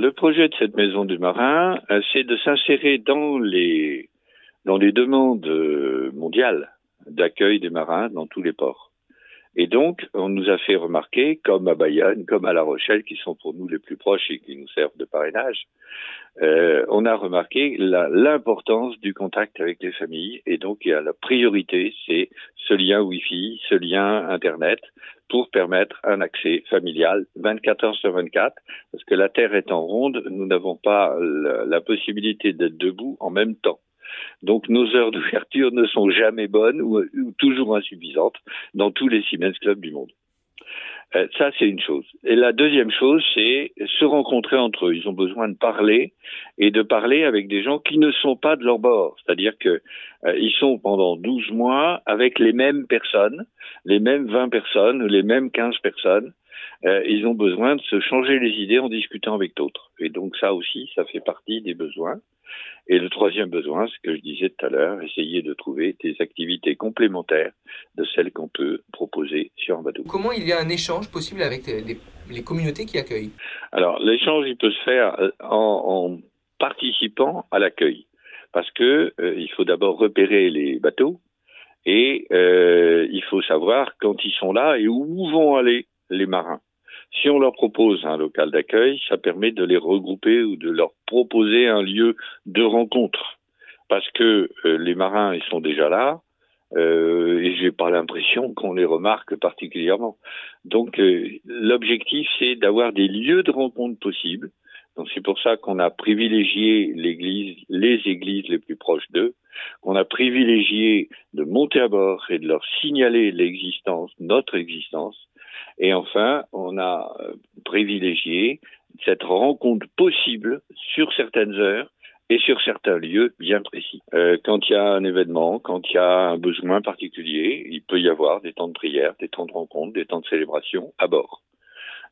le projet de cette maison du marin, euh, c'est de s'insérer dans les dans les demandes euh, mondiales d'accueil des marins dans tous les ports. Et donc, on nous a fait remarquer, comme à Bayonne, comme à La Rochelle, qui sont pour nous les plus proches et qui nous servent de parrainage, euh, on a remarqué l'importance du contact avec les familles. Et donc, il y a la priorité, c'est ce lien Wi-Fi, ce lien Internet, pour permettre un accès familial 24 heures sur 24, parce que la Terre étant ronde, nous n'avons pas la possibilité d'être debout en même temps. Donc nos heures d'ouverture ne sont jamais bonnes ou, toujours insuffisantes dans tous les Siemens Clubs du monde. Euh, ça, c'est une chose. Et la deuxième chose, c'est se rencontrer entre eux. Ils ont besoin de parler et de parler avec des gens qui ne sont pas de leur bord. C'est-à-dire que euh, ils sont pendant 12 mois avec les mêmes personnes, les mêmes 20 personnes, les mêmes 15 personnes. Euh, ils ont besoin de se changer les idées en discutant avec d'autres. Et donc ça aussi, ça fait partie des besoins. Et le troisième besoin, ce que je disais tout à l'heure, essayer de trouver des activités complémentaires de celles qu'on peut proposer sur un bateau. Comment il y a un échange possible avec les, communautés qui accueillent? Alors, l'échange, il peut se faire euh, en, participant à l'accueil. Parce que euh, il faut d'abord repérer les bateaux et euh, il faut savoir quand ils sont là et où vont aller les marins. Si on leur propose un local d'accueil, ça permet de les regrouper ou de leur proposer un lieu de rencontre. Parce que euh, les marins, ils sont déjà là, euh, et j'ai pas l'impression qu'on les remarque particulièrement. Donc euh, l'objectif, c'est d'avoir des lieux de rencontre possibles. Donc c'est pour ça qu'on a privilégié l'église, les églises les plus proches d'eux, qu'on a privilégié de monter à bord et de leur signaler l'existence, notre existence, et enfin, on a euh, privilégié cette rencontre possible sur certaines heures et sur certains lieux bien précis. Euh, quand il y a un événement, quand il y a un besoin particulier, il peut y avoir des temps de prière, des temps de rencontre, des temps de célébration à bord.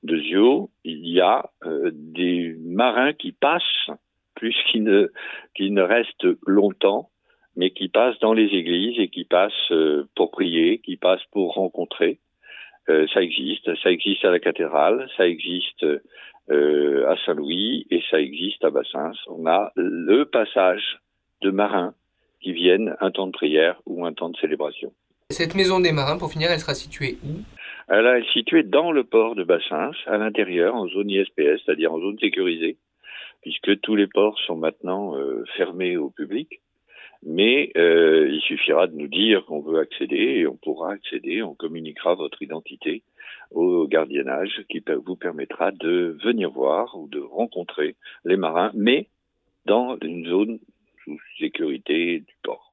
Deuxièmement, il y a euh, des marins qui passent, plus qu'ils ne, ne restent longtemps, mais qui passent dans les églises et qui passent pour prier, qui passent pour rencontrer. Euh, ça existe. Ça existe à la cathédrale, ça existe euh, à Saint-Louis et ça existe à Bassins. On a le passage de marins qui viennent un temps de prière ou un temps de célébration. Cette maison des marins, pour finir, elle sera située où? Elle est située dans le port de Bassins, à l'intérieur, en zone ISPS, c'est-à-dire en zone sécurisée, puisque tous les ports sont maintenant euh, fermés au public mais euh, il suffira de nous dire qu'on veut accéder et on pourra accéder, on communiquera votre identité au gardiennage qui vous permettra de venir voir ou de rencontrer les marins, mais dans une zone sous sécurité du port.